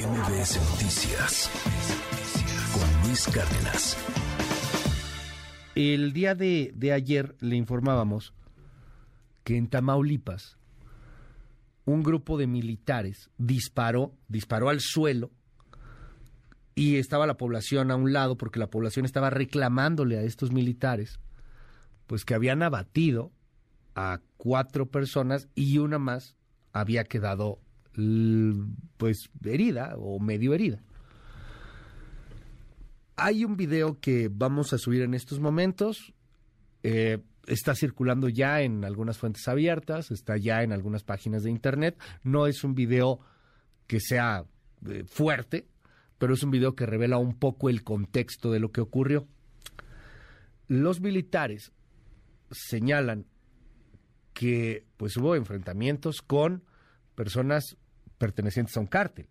MBS Noticias con Luis Cárdenas. El día de, de ayer le informábamos que en Tamaulipas un grupo de militares disparó, disparó al suelo y estaba la población a un lado porque la población estaba reclamándole a estos militares pues que habían abatido a cuatro personas y una más había quedado pues herida o medio herida. Hay un video que vamos a subir en estos momentos. Eh, está circulando ya en algunas fuentes abiertas, está ya en algunas páginas de internet. No es un video que sea eh, fuerte, pero es un video que revela un poco el contexto de lo que ocurrió. Los militares señalan que pues hubo enfrentamientos con personas pertenecientes a un cártel.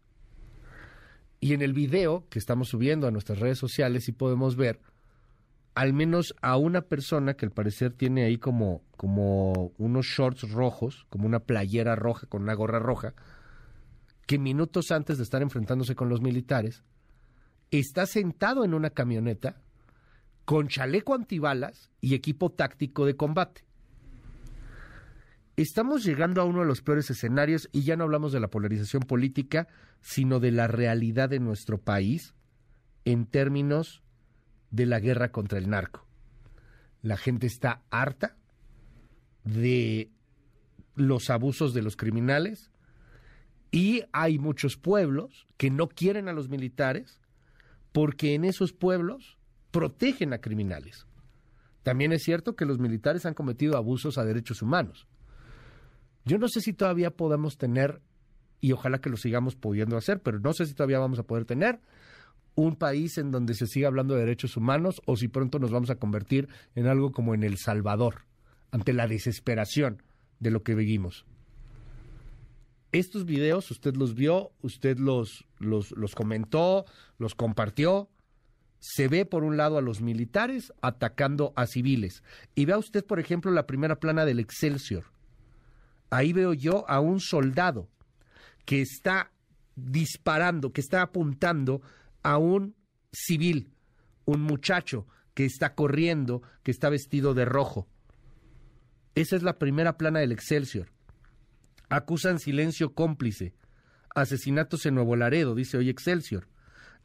Y en el video que estamos subiendo a nuestras redes sociales sí podemos ver al menos a una persona que al parecer tiene ahí como, como unos shorts rojos, como una playera roja con una gorra roja, que minutos antes de estar enfrentándose con los militares, está sentado en una camioneta con chaleco antibalas y equipo táctico de combate. Estamos llegando a uno de los peores escenarios y ya no hablamos de la polarización política, sino de la realidad de nuestro país en términos de la guerra contra el narco. La gente está harta de los abusos de los criminales y hay muchos pueblos que no quieren a los militares porque en esos pueblos protegen a criminales. También es cierto que los militares han cometido abusos a derechos humanos yo no sé si todavía podemos tener, y ojalá que lo sigamos pudiendo hacer, pero no sé si todavía vamos a poder tener un país en donde se siga hablando de derechos humanos o si pronto nos vamos a convertir en algo como en El Salvador, ante la desesperación de lo que vivimos. Estos videos usted los vio, usted los, los, los comentó, los compartió. Se ve por un lado a los militares atacando a civiles. Y vea usted, por ejemplo, la primera plana del Excelsior ahí veo yo a un soldado que está disparando, que está apuntando a un civil, un muchacho que está corriendo, que está vestido de rojo. Esa es la primera plana del Excelsior. Acusan silencio cómplice. Asesinatos en Nuevo Laredo, dice hoy Excelsior.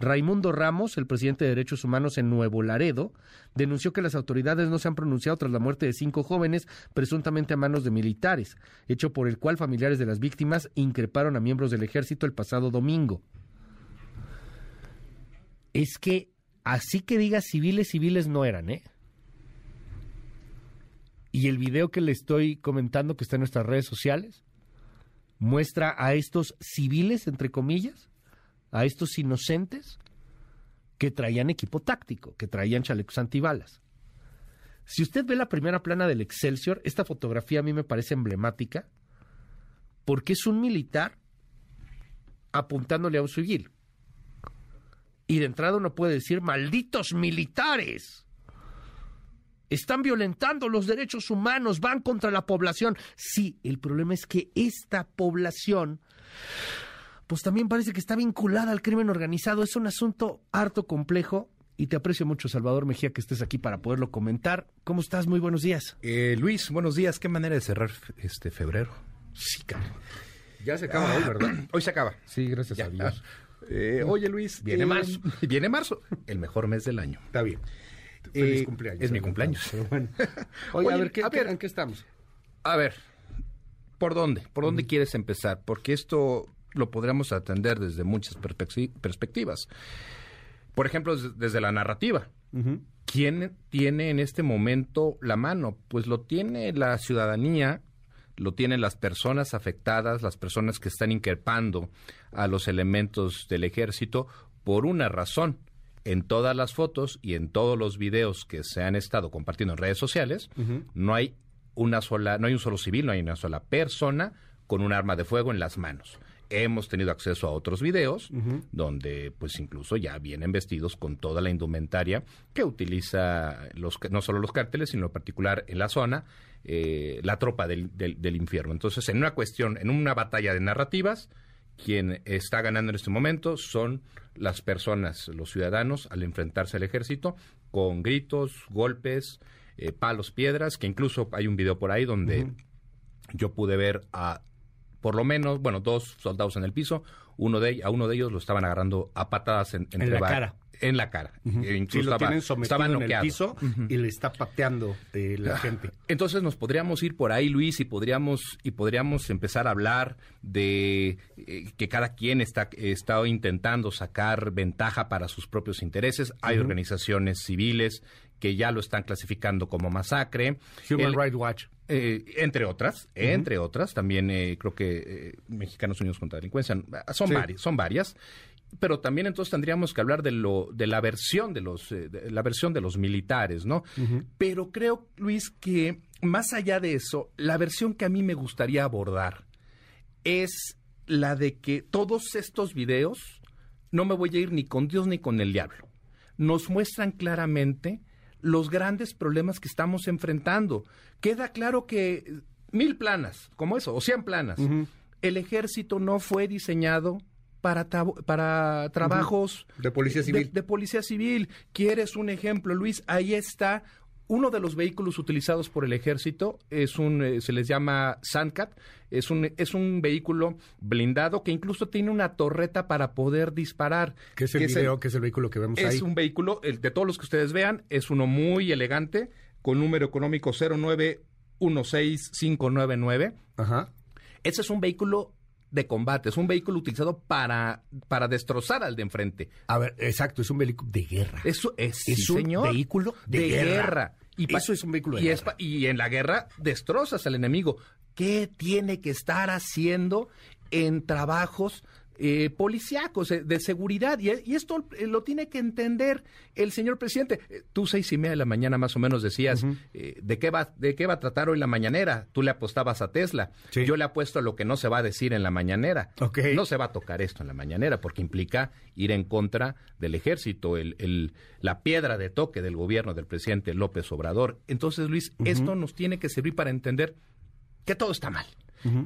Raimundo Ramos, el presidente de Derechos Humanos en Nuevo Laredo, denunció que las autoridades no se han pronunciado tras la muerte de cinco jóvenes presuntamente a manos de militares, hecho por el cual familiares de las víctimas increparon a miembros del ejército el pasado domingo. Es que así que diga civiles, civiles no eran, ¿eh? Y el video que le estoy comentando que está en nuestras redes sociales muestra a estos civiles, entre comillas, a estos inocentes que traían equipo táctico, que traían chalecos antibalas. Si usted ve la primera plana del Excelsior, esta fotografía a mí me parece emblemática porque es un militar apuntándole a un civil. Y de entrada uno puede decir, malditos militares, están violentando los derechos humanos, van contra la población. Sí, el problema es que esta población pues también parece que está vinculada al crimen organizado. Es un asunto harto complejo y te aprecio mucho, Salvador Mejía, que estés aquí para poderlo comentar. ¿Cómo estás? Muy buenos días. Eh, Luis, buenos días. Qué manera de cerrar este febrero. Sí, cara. Ya se acaba hoy, ¿verdad? Hoy se acaba. Sí, gracias a Dios. Eh, oye, Luis. Viene eh, marzo. Viene marzo, el mejor mes del año. Está bien. Feliz Eh, cumpleaños. Es mi cumpleaños. Pero bueno. Oye, a ver, ¿qué, a ver. ¿en qué estamos? A ver, ¿por dónde? ¿Por dónde quieres empezar? Porque esto lo podríamos atender desde muchas perspecti- perspectivas. Por ejemplo, des- desde la narrativa. ¿Quién tiene en este momento la mano? Pues lo tiene la ciudadanía, lo tienen las personas afectadas, las personas que están increpando a los elementos del ejército por una razón. En todas las fotos y en todos los videos que se han estado compartiendo en redes sociales, no hay una sola, no hay un solo civil, no hay una sola persona con un arma de fuego en las manos. Hemos tenido acceso a otros videos donde pues incluso ya vienen vestidos con toda la indumentaria que utiliza los no solo los cárteles, sino en particular en la zona eh, la tropa del, del, del infierno. Entonces, en una cuestión, en una batalla de narrativas, quien está ganando en este momento son las personas, los ciudadanos, al enfrentarse al ejército, con gritos, golpes, eh, palos, piedras, que incluso hay un video por ahí donde yo pude ver a por lo menos, bueno, dos soldados en el piso, uno de a uno de ellos lo estaban agarrando a patadas en, en la cara. En la cara. E incluso lo tienen sometido en el piso y le está pateando eh, la ah, gente. Entonces nos podríamos ir por ahí, Luis, y podríamos y podríamos empezar a hablar de eh, que cada quien está está intentando sacar ventaja para sus propios intereses. Hay organizaciones civiles que ya lo están clasificando como masacre. Human Rights Watch. Eh, entre otras, entre otras, también eh, creo que eh, Mexicanos Unidos contra la Delincuencia, son, varias, son varias, pero también entonces tendríamos que hablar de, lo, de la versión de los, de la versión de los militares, ¿no? Pero creo, Luis, que más allá de eso, la versión que a mí me gustaría abordar es la de que todos estos videos, no me voy a ir ni con Dios ni con el diablo, nos muestran claramente los grandes problemas que estamos enfrentando. Queda claro que mil planas, como eso, o cien planas, el ejército no fue diseñado para, para trabajos de policía civil. De, de, policía civil. ¿Quieres un ejemplo, Luis? Ahí está uno de los vehículos utilizados por el ejército es un, eh, se les llama Sandcat, es un, es un vehículo blindado que incluso tiene una torreta para poder disparar. ¿Qué es el video? ¿Qué es el vehículo que vemos es ahí? Es un vehículo, el, de todos los que ustedes vean, es uno muy elegante, con número económico 0916599. Ajá. Ese es un vehículo de combate, es un vehículo utilizado para, para destrozar al de enfrente. A ver, exacto, es un vehículo de guerra. Eso es, es un vehículo de, guerra. Y eso es un vehículo de guerra. y en la guerra destrozas al enemigo. ¿Qué tiene que estar haciendo en trabajos eh, policíacos, eh, de seguridad. Y, esto eh, lo tiene que entender el señor presidente. Eh, tú seis y media de la mañana más o menos decías, ¿de, qué va, ¿de qué va a tratar hoy la mañanera? Tú le apostabas a Tesla. Yo le apuesto a lo que no se va a decir en la mañanera. No se va a tocar esto en la mañanera porque implica ir en contra del ejército, el, el, la piedra de toque del gobierno del presidente López Obrador. Entonces, Luis, esto nos tiene que servir para entender que todo está mal.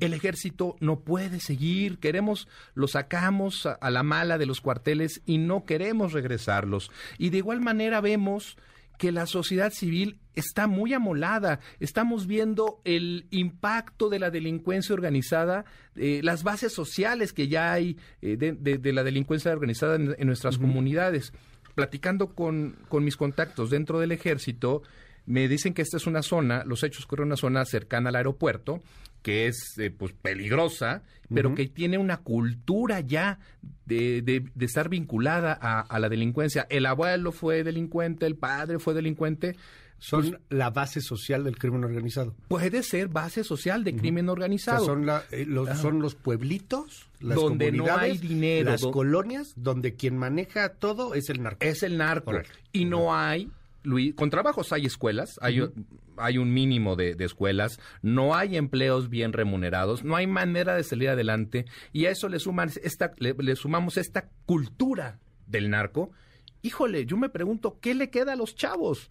El ejército no puede seguir, queremos, lo sacamos a, la mala de los cuarteles y no queremos regresarlos. Y de igual manera vemos que la sociedad civil está muy amolada. Estamos viendo el impacto de la delincuencia organizada, eh, las bases sociales que ya hay eh, de, la delincuencia organizada en, nuestras comunidades. Platicando con, con mis contactos dentro del ejército, me dicen que esta es una zona, los hechos ocurren en una zona cercana al aeropuerto, que es eh, pues peligrosa, pero que tiene una cultura ya de, de, estar vinculada a, la delincuencia. El abuelo fue delincuente, el padre fue delincuente. Son pues la base social del crimen organizado. Puede ser base social de crimen organizado. son, eh, los, son los pueblitos, las donde no hay dinero, las colonias, donde quien maneja todo es el narco. Es el narco. Y no hay Luis, con trabajos hay escuelas, hay, hay un mínimo de, escuelas, no hay empleos bien remunerados, no hay manera de salir adelante y a eso le, suman esta, le, sumamos esta cultura del narco. Híjole, yo me pregunto, ¿qué le queda a los chavos?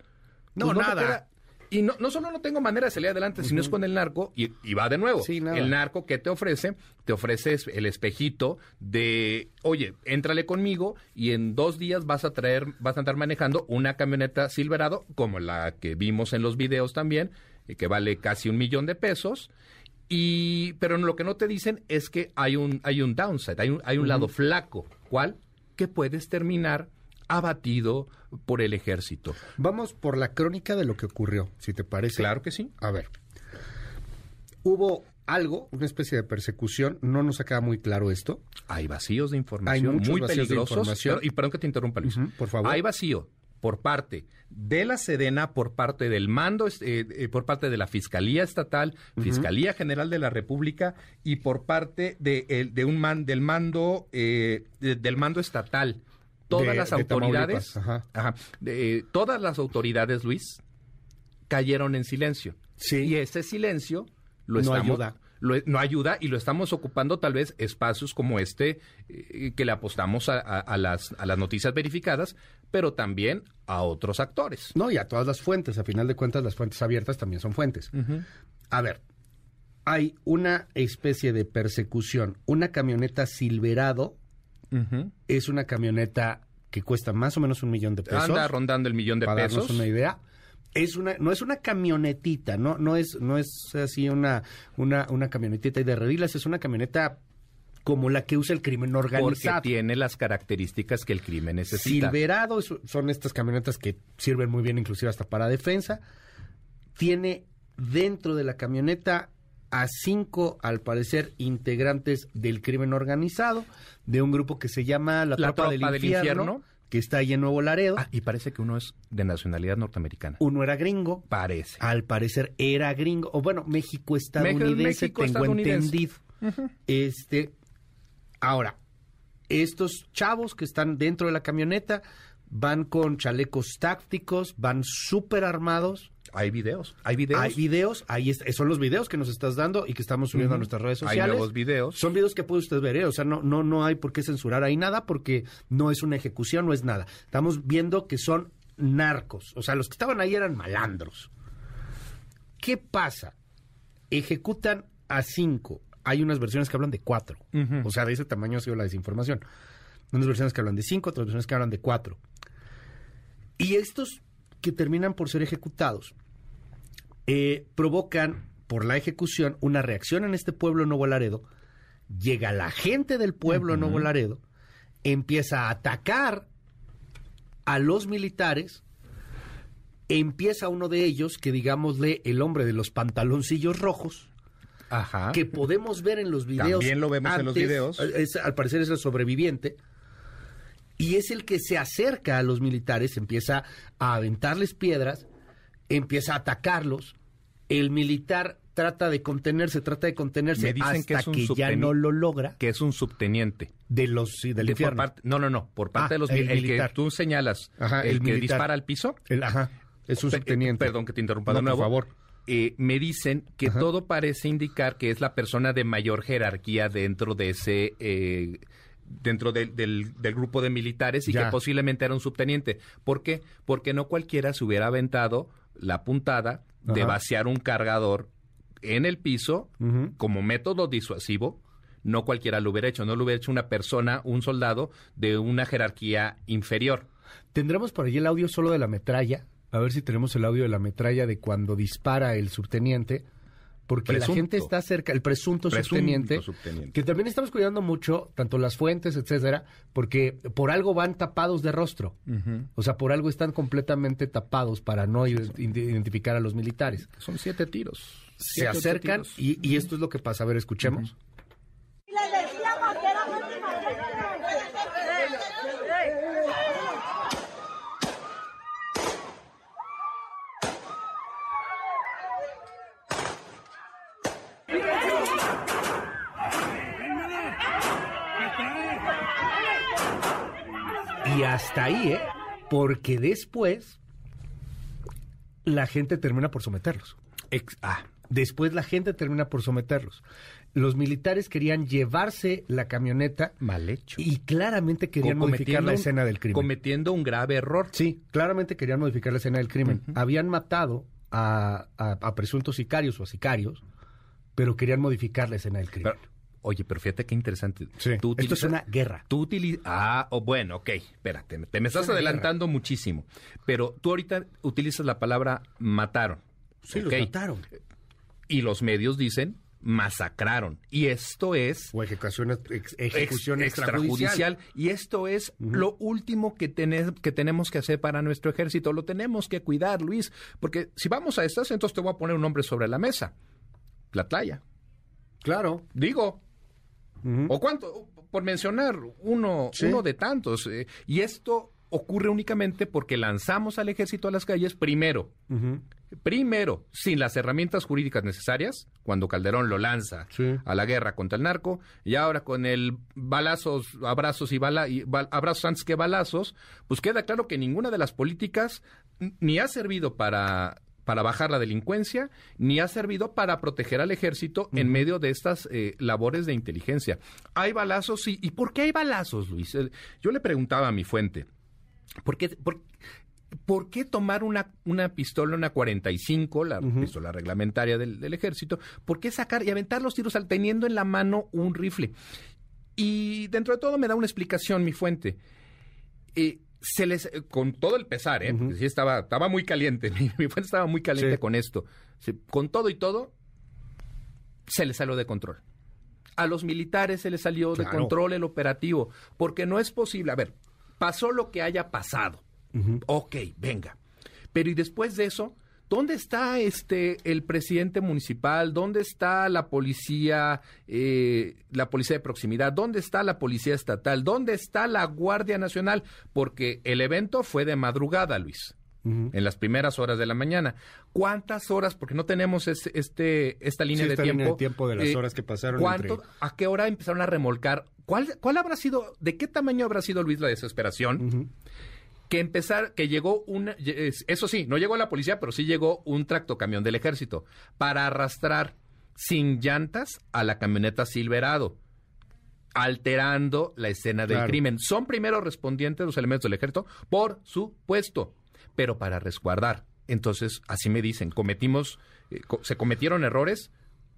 No, pues nada. Y no, no solo no tengo manera de salir adelante, sino es con el narco, y, va de nuevo. el narco, ¿qué te ofrece? Te ofrece el espejito de, oye, éntrale conmigo y en dos días vas a traer, vas a andar manejando una camioneta Silverado, como la que vimos en los videos también, eh, que vale casi un millón de pesos. Y, pero lo que no te dicen es que hay un, hay un downside, hay un, hay un lado flaco. ¿Cuál? Que puedes terminar abatido por el ejército. Vamos por la crónica de lo que ocurrió, si te parece. Claro que sí. A ver. Hubo algo, una especie de persecución, no nos queda muy claro esto. Hay vacíos de información muy peligrosos. y perdón que te interrumpa, Luis. por favor. Hay vacío por parte de la Sedena, por parte del mando, eh, eh, por parte de la Fiscalía Estatal, Fiscalía General de la República y por parte de, de un man, del mando eh, del mando estatal todas las autoridades, todas las autoridades, Luis, cayeron en silencio. Sí. Y ese silencio lo no ayuda. no ayuda y lo estamos ocupando tal vez espacios como este eh, que le apostamos a, las, a las noticias verificadas, pero también a otros actores. No, y a todas las fuentes. A final de cuentas, las fuentes abiertas también son fuentes. A ver, hay una especie de persecución. Una camioneta Silverado es una camioneta que cuesta más o menos un millón de pesos. Anda rondando el millón de para pesos. Darnos una idea. Es una, no es una camionetita, no, no es, no es así una, una, una camionetita de redilas, es una camioneta como la que usa el crimen organizado. Porque tiene las características que el crimen necesita. Silverado son estas camionetas que sirven muy bien inclusive hasta para defensa. Tiene dentro de la camioneta a cinco, al parecer, integrantes del crimen organizado, de un grupo que se llama La, Tropa, del, infierno, que está ahí en Nuevo Laredo. Ah, y parece que uno es de nacionalidad norteamericana. Uno era gringo. Parece. Al parecer era gringo. O bueno, México estadounidense, tengo entendido. Este. Ahora, estos chavos que están dentro de la camioneta van con chalecos tácticos, van súper armados hay videos, hay videos. Hay videos, ahí son los videos que nos estás dando y que estamos subiendo a nuestras redes sociales. Hay nuevos videos. Son videos que puede usted ver, ¿eh? o sea, no, no, no hay por qué censurar ahí nada porque no es una ejecución, no es nada. Estamos viendo que son narcos, o sea, los que estaban ahí eran malandros. ¿Qué pasa? Ejecutan a cinco. Hay unas versiones que hablan de cuatro. O sea, de ese tamaño ha sido la desinformación. Unas versiones que hablan de cinco, otras versiones que hablan de cuatro. Y estos que terminan por ser ejecutados eh, provocan por la ejecución una reacción en este pueblo Nuevo Laredo. Llega la gente del pueblo Nuevo Laredo, empieza a atacar a los militares, empieza uno de ellos, que digámosle el hombre de los pantaloncillos rojos, que podemos ver en los videos. También lo vemos en los videos. al parecer es el sobreviviente y es el que se acerca a los militares, empieza a aventarles piedras, empieza a atacarlos. El militar trata de contenerse, trata de contenerse hasta que, ya no lo logra. Que es un subteniente. De los del infierno. no, no, no, por parte ah, de los el, el que tú señalas, el, que dispara al piso. ajá, es un subteniente. Perdón que te interrumpa de nuevo. Por favor. Eh, me dicen que todo parece indicar que es la persona de mayor jerarquía dentro de ese eh, dentro del, del, grupo de militares y que posiblemente era un subteniente. ¿Por qué? Porque no cualquiera se hubiera aventado la puntada de vaciar un cargador en el piso como método disuasivo. No cualquiera lo hubiera hecho, no lo hubiera hecho una persona, un soldado de una jerarquía inferior. ¿Tendremos por allí el audio solo de la metralla? A ver si tenemos el audio de la metralla de cuando dispara el subteniente porque la gente está cerca, el presunto, subteniente, que también estamos cuidando mucho, tanto las fuentes, etcétera, porque por algo van tapados de rostro. O sea, por algo están completamente tapados para no identificar a los militares. Son siete tiros. Se acercan Y, esto es lo que pasa. A ver, escuchemos. Y hasta ahí, ¿eh? Porque después la gente termina por someterlos. ah, después la gente termina por someterlos. Los militares querían llevarse la camioneta. Mal hecho. Y claramente querían modificar la escena del crimen. Cometiendo un grave error. Sí, claramente querían modificar la escena del crimen. Habían matado a, presuntos sicarios o a sicarios, pero querían modificar la escena del crimen. Oye, pero fíjate qué interesante. Esto es una guerra. Tú utilizas... Ah, oh, bueno, ok, espérate, te me estás adelantando muchísimo. Pero tú ahorita utilizas la palabra mataron. Sí, los mataron. Y los medios dicen masacraron. Y esto es... O ejecución, ejecución extrajudicial. Y esto es lo último que, que tenemos que hacer para nuestro ejército. Lo tenemos que cuidar, Luis. Porque si vamos a estas, entonces te voy a poner un nombre sobre la mesa. La playa. Claro. Digo, ¿O cuánto? Por mencionar uno, uno de tantos. Eh, y esto ocurre únicamente porque lanzamos al ejército a las calles primero. Primero, sin las herramientas jurídicas necesarias, cuando Calderón lo lanza a la guerra contra el narco, y ahora con el balazos, abrazos y, bala, y abrazos antes que balazos, pues queda claro que ninguna de las políticas ni ha servido para para bajar la delincuencia, ni ha servido para proteger al ejército en medio de estas eh, labores de inteligencia. Hay balazos, ¿Y por qué hay balazos, Luis? Eh, yo le preguntaba a mi fuente, ¿por qué? ¿por qué tomar una, una pistola, una 45, la pistola reglamentaria del, del, ejército? ¿Por qué sacar y aventar los tiros al teniendo en la mano un rifle? Y dentro de todo me da una explicación mi fuente. Eh, se les, con todo el pesar, ¿eh? Porque sí estaba, estaba muy caliente, mi, fuente estaba muy caliente con esto. con todo y todo, se les salió de control. A los militares se les salió de control el operativo, porque no es posible. A ver, pasó lo que haya pasado. Ok, venga. Pero y después de eso, ¿Dónde está este el presidente municipal? ¿Dónde está la policía, eh, la policía de proximidad? ¿Dónde está la policía estatal? ¿Dónde está la Guardia Nacional? Porque el evento fue de madrugada, Luis. En las primeras horas de la mañana. ¿Cuántas horas? Porque no tenemos este, esta línea de tiempo. Línea de tiempo de las eh, horas que pasaron. ¿Cuánto, ¿A qué hora empezaron a remolcar? ¿Cuál, ¿Cuál habrá sido, de qué tamaño habrá sido, Luis, la desesperación? Que empezar, que llegó una, eso sí, no llegó la policía, pero sí llegó un tractocamión del ejército para arrastrar sin llantas a la camioneta Silverado, alterando la escena del crimen. Son primero respondientes los elementos del ejército, por supuesto, pero para resguardar. Entonces, así me dicen, cometimos, eh, se cometieron errores,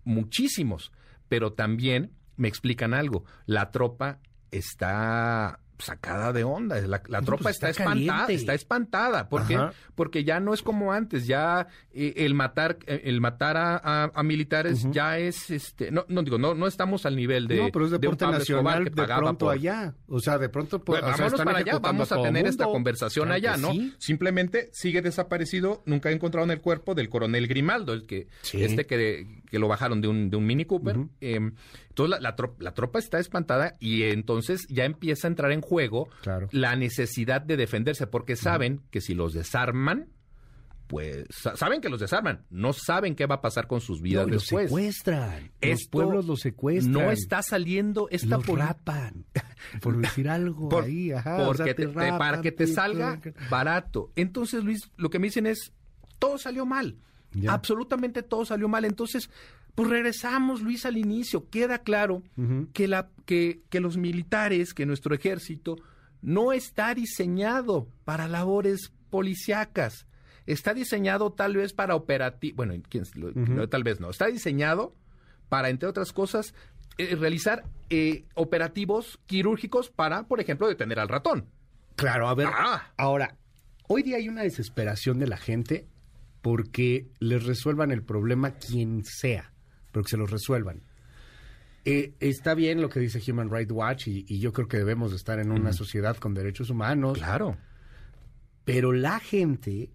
muchísimos, pero también me explican algo, la tropa está sacada de onda. La, la tropa pues está, espantada, está espantada. ¿Por qué? Porque ya no es como antes. Ya eh, el matar, eh, el matar a, a, militares ya es, este, no, no digo, no, no estamos al nivel de. No, pero es deporte de nacional que de pronto allá. O sea, de pronto. Pues, para allá, vamos a, tener esta conversación allá, ¿no? Simplemente sigue desaparecido. Nunca he encontrado en el cuerpo del coronel Grimaldo, el que, este que, que lo bajaron de un, de un Mini Cooper. Em, entonces la, la, tropa está espantada y entonces ya empieza a entrar en juego la necesidad de defenderse, porque saben que si los desarman, pues saben que los desarman, no saben qué va a pasar con sus vidas después. Los secuestran, los pueblos los secuestran. No está saliendo esta los rapan, por decir algo ahí, ajá, porque para que te salga barato. Entonces, Luis, lo que me dicen es todo salió mal. Absolutamente todo salió mal. Entonces, pues regresamos, Luis, al inicio. Queda claro que, la, que, que los militares, que nuestro ejército, no está diseñado para labores policíacas. Está diseñado tal vez para operativos, bueno, tal vez no, está diseñado para, entre otras cosas, eh, realizar eh, operativos quirúrgicos para, por ejemplo, detener al ratón. Claro, a ver. Ah. Ahora, hoy día hay una desesperación de la gente porque les resuelvan el problema quien sea, pero que se los resuelvan. Eh, está bien lo que dice Human Rights Watch y, yo creo que debemos de estar en una sociedad con derechos humanos. Claro. Pero la gente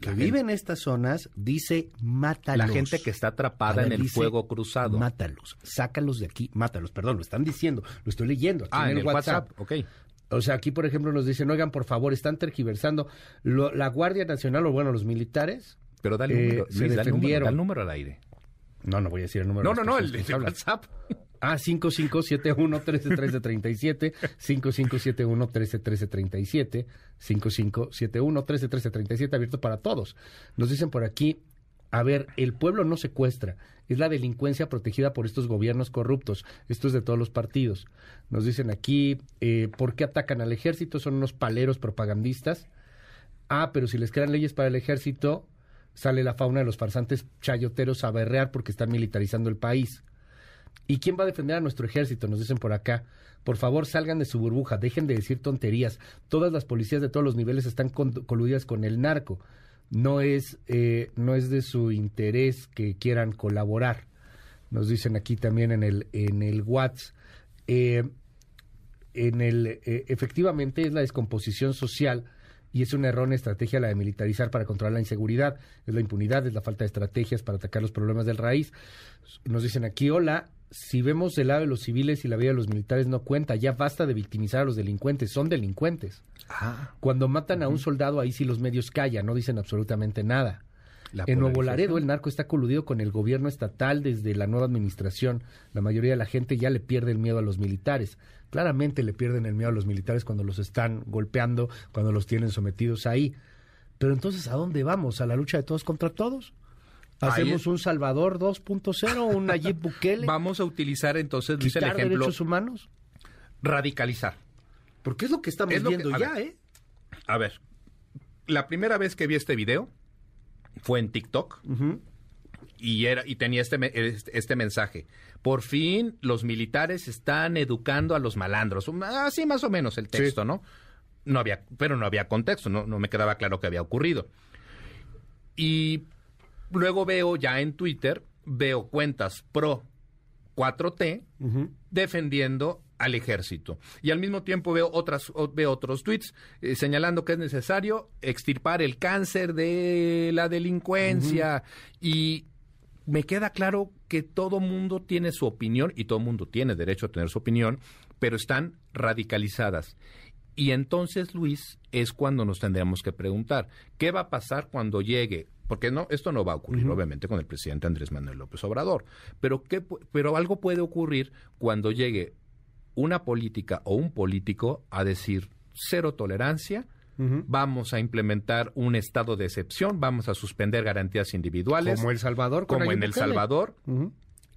que vive en estas zonas dice mátalos. La gente que está atrapada en el fuego cruzado. Mátalos, sácalos de aquí, mátalos, perdón, lo están diciendo, lo estoy leyendo aquí ah, en, el, WhatsApp. WhatsApp. O sea, aquí, por ejemplo, nos dicen, oigan, por favor, están tergiversando. la Guardia Nacional, o bueno, los militares, pero dale, eh, número, se defendieron. el número al aire. No, no voy a decir el número. No, no, no, el de WhatsApp. Ah, 5571-131337, 5571-131337, 5571-131337, abierto para todos. Nos dicen por aquí, a ver, el pueblo no secuestra, es la delincuencia protegida por estos gobiernos corruptos, esto es de todos los partidos. Nos dicen aquí, eh, ¿por qué atacan al ejército? Son unos paleros propagandistas. Ah, pero si les crean leyes para el ejército, sale la fauna de los farsantes chayoteros a berrear porque están militarizando el país. ¿Y quién va a defender a nuestro ejército? Nos dicen por acá. Por favor, salgan de su burbuja, dejen de decir tonterías. Todas las policías de todos los niveles están coludidas con el narco. No es, eh, no es de su interés que quieran colaborar. Nos dicen aquí también en el, en el WhatsApp. Eh, eh, efectivamente es la descomposición social y es una errónea estrategia la de militarizar para controlar la inseguridad, es la impunidad, es la falta de estrategias para atacar los problemas del raíz. Nos dicen aquí, hola, si vemos el lado de los civiles y la vida de los militares no cuenta, ya basta de victimizar a los delincuentes, son delincuentes. Ah. Cuando matan a un soldado, ahí sí los medios callan, no dicen absolutamente nada. En Nuevo Laredo el narco está coludido con el gobierno estatal desde la nueva administración. La mayoría de la gente ya le pierde el miedo a los militares. Claramente le pierden el miedo a los militares cuando los están golpeando, cuando los tienen sometidos ahí. Pero entonces, ¿a dónde vamos? ¿A la lucha de todos contra todos? ¿Hacemos un Salvador 2.0, un Nayib Bukele? Vamos a utilizar entonces, Luis, el ejemplo... derechos humanos? Radicalizar. Porque es lo que estamos viendo ya, ¿eh? A ver, la primera vez que vi este video fue en TikTok y era y tenía este, este este mensaje. Por fin los militares están educando a los malandros. Así más o menos el texto, ¿no? No había, pero no había contexto, no, no me quedaba claro qué había ocurrido. Y luego veo ya en Twitter, veo cuentas pro 4T defendiendo al ejército. Y al mismo tiempo veo otras veo otros tweets eh, señalando que es necesario extirpar el cáncer de la delincuencia y me queda claro que todo mundo tiene su opinión y todo mundo tiene derecho a tener su opinión, pero están radicalizadas. Y entonces, Luis, es cuando nos tendremos que preguntar, ¿qué va a pasar cuando llegue? Porque no, esto no va a ocurrir, obviamente, con el presidente Andrés Manuel López Obrador. Pero, ¿qué, pero algo puede ocurrir cuando llegue una política o un político a decir cero tolerancia, vamos a implementar un estado de excepción, vamos a suspender garantías individuales, Como El Salvador. como en El. Salvador,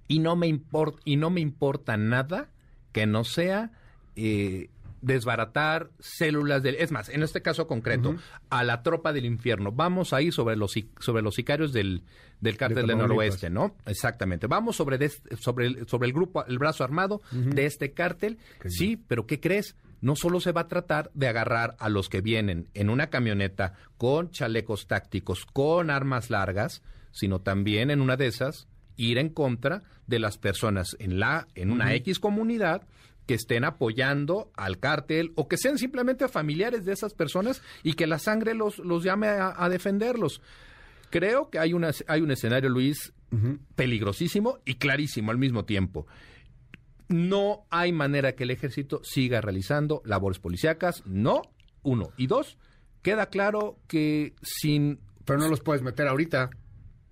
y no me importa y no me importa nada que no sea eh, desbaratar células del es más en este caso concreto a la tropa del infierno. Vamos a ir sobre los sobre los sicarios del del cártel del noroeste no exactamente. Vamos sobre des- sobre el, sobre el grupo el brazo armado de este cártel. Sí pero qué crees no solo se va a tratar de agarrar a los que vienen en una camioneta con chalecos tácticos con armas largas sino también en una de esas ir en contra de las personas en la en una X comunidad que estén apoyando al cártel o que sean simplemente familiares de esas personas y que la sangre los, los llame a, a defenderlos. Creo que hay, una, hay un escenario, Luis, peligrosísimo y clarísimo al mismo tiempo. No hay manera que el ejército siga realizando labores policíacas, no, uno. Y dos, queda claro que sin Pero no los puedes meter ahorita.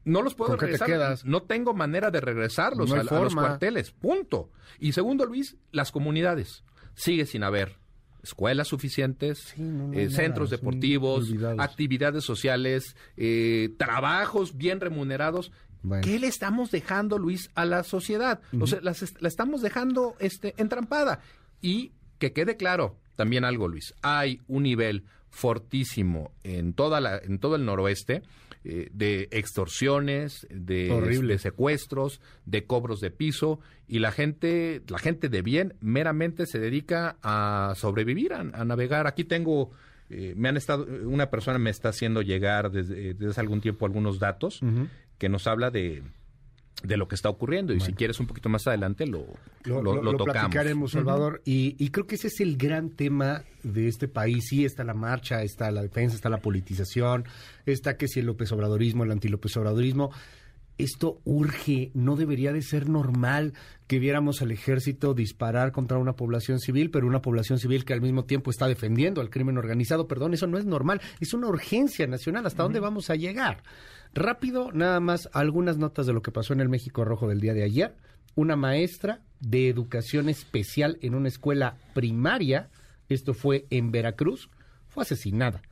No los puedo ¿Con qué te regresar. quedas? No tengo manera de regresarlos No a, a los cuarteles. Punto. Y segundo, Luis, las comunidades. Sigue sin haber escuelas suficientes, no, no eh, nada, centros deportivos, actividades sociales, eh, trabajos bien remunerados. Bueno. ¿Qué le estamos dejando, Luis, a la sociedad? O sea, la estamos dejando este, entrampada. Y que quede claro también algo, Luis. Hay un nivel fortísimo en, toda la, en todo el noroeste eh, de extorsiones, de, de secuestros, de cobros de piso y la gente, la gente de bien meramente se dedica a sobrevivir, a, a navegar. Aquí tengo, eh, me han estado, una persona me está haciendo llegar desde, desde hace algún tiempo algunos datos que nos habla de de lo que está ocurriendo y si quieres un poquito más adelante lo, Lo, lo, tocamos. platicaremos, Salvador. y, y creo que ese es el gran tema de este país. Sí, está la marcha, está la defensa, está la politización, está que si el López Obradorismo, el anti-López Obradorismo. Esto urge, no debería de ser normal que viéramos al ejército disparar contra una población civil, pero una población civil que al mismo tiempo está defendiendo al crimen organizado. Perdón, eso no es normal, es una urgencia nacional. ¿Hasta dónde vamos a llegar? Rápido, nada más algunas notas de lo que pasó en el México Rojo del día de ayer. Una maestra de educación especial en una escuela primaria, esto fue en Veracruz, fue asesinada.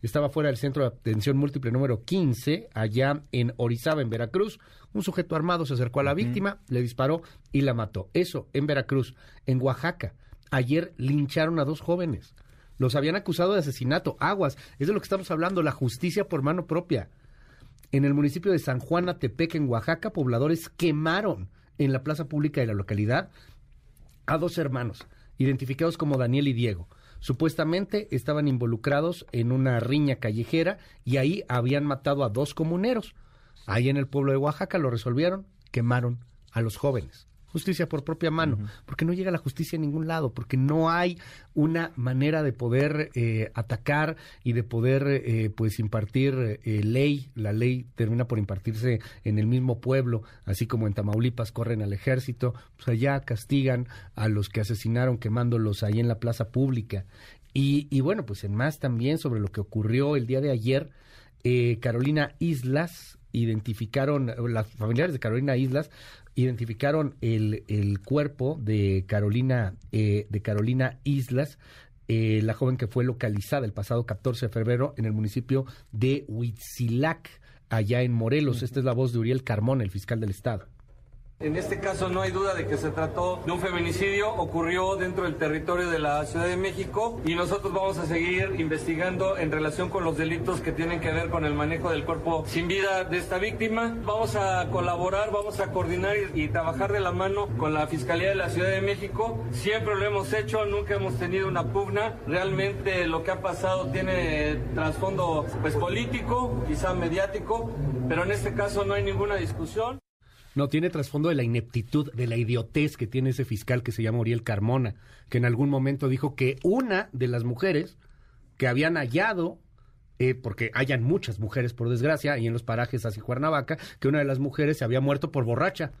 Estaba fuera del centro de atención múltiple número 15, allá en Orizaba, en Veracruz. Un sujeto armado se acercó a la víctima, le disparó y la mató. Eso, en Veracruz. En Oaxaca, ayer lincharon a dos jóvenes. Los habían acusado de asesinato. Aguas, es de lo que estamos hablando, la justicia por mano propia. En el municipio de San Juan Atepec, en Oaxaca, pobladores quemaron en la plaza pública de la localidad a dos hermanos, identificados como Daniel y Diego. Supuestamente estaban involucrados en una riña callejera y ahí habían matado a dos comuneros. Ahí en el pueblo de Oaxaca lo resolvieron, quemaron a los jóvenes. Justicia por propia mano, porque no llega la justicia a ningún lado, porque no hay una manera de poder eh, atacar y de poder eh, pues impartir eh, ley. La ley termina por impartirse en el mismo pueblo, así como en Tamaulipas corren al ejército, pues allá castigan a los que asesinaron quemándolos ahí en la plaza pública. Y, y bueno, pues en más también sobre lo que ocurrió el día de ayer, eh, Carolina Islas identificaron, las familiares de Carolina Islas identificaron el, el cuerpo de Carolina, eh, de Carolina Islas, eh, la joven que fue localizada el pasado 14 de febrero en el municipio de Huitzilac, allá en Morelos. Esta es la voz de Uriel Carmón, el fiscal del estado. En este caso no hay duda de que se trató de un feminicidio, ocurrió dentro del territorio de la Ciudad de México y nosotros vamos a seguir investigando en relación con los delitos que tienen que ver con el manejo del cuerpo sin vida de esta víctima. Vamos a colaborar, vamos a coordinar y, y trabajar de la mano con la Fiscalía de la Ciudad de México. Siempre lo hemos hecho, nunca hemos tenido una pugna. Realmente lo que ha pasado tiene trasfondo pues político, quizá mediático, pero en este caso no hay ninguna discusión. No, tiene trasfondo de la ineptitud, de la idiotez que tiene ese fiscal que se llama Uriel Carmona, que en algún momento dijo que una de las mujeres que habían hallado, eh, porque hayan muchas mujeres por desgracia, y en los parajes hacia Cuernavaca, que una de las mujeres se había muerto por borracha,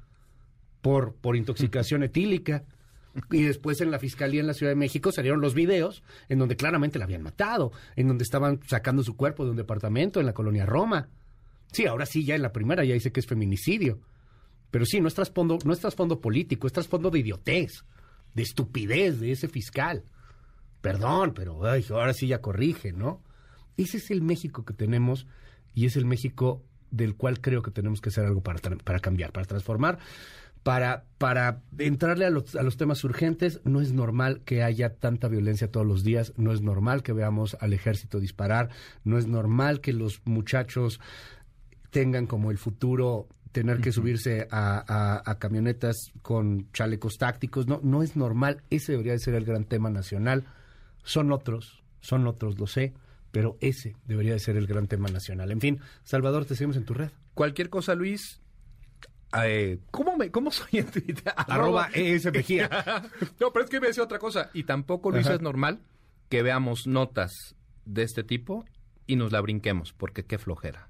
por, por intoxicación etílica. Y después en la fiscalía en la Ciudad de México salieron los videos en donde claramente la habían matado, en donde estaban sacando su cuerpo de un departamento en la colonia Roma. Sí, ahora sí, ya en la primera ya dice que es feminicidio. Pero sí, no es trasfondo, no es político, es trasfondo de idiotez, de estupidez de ese fiscal. Perdón, pero ay, ahora sí ya corrige, ¿no? Ese es el México que tenemos y es el México del cual creo que tenemos que hacer algo para, para cambiar, para transformar, para, para entrarle a los, a los temas urgentes. No es normal que haya tanta violencia todos los días, no es normal que veamos al ejército disparar, no es normal que los muchachos tengan como el futuro tener que subirse a, a, camionetas con chalecos tácticos. No, no es normal. Ese debería de ser el gran tema nacional. Son otros, son otros, lo sé, pero ese debería de ser el gran tema nacional. En fin, Salvador, te seguimos en tu red. Cualquier cosa, Luis. Eh, ¿cómo, me, ¿Cómo soy en Twitter? Arroba ES Mejía. no, pero es que me decía otra cosa. Y tampoco, Luis, es normal que veamos notas de este tipo y nos la brinquemos, porque qué flojera.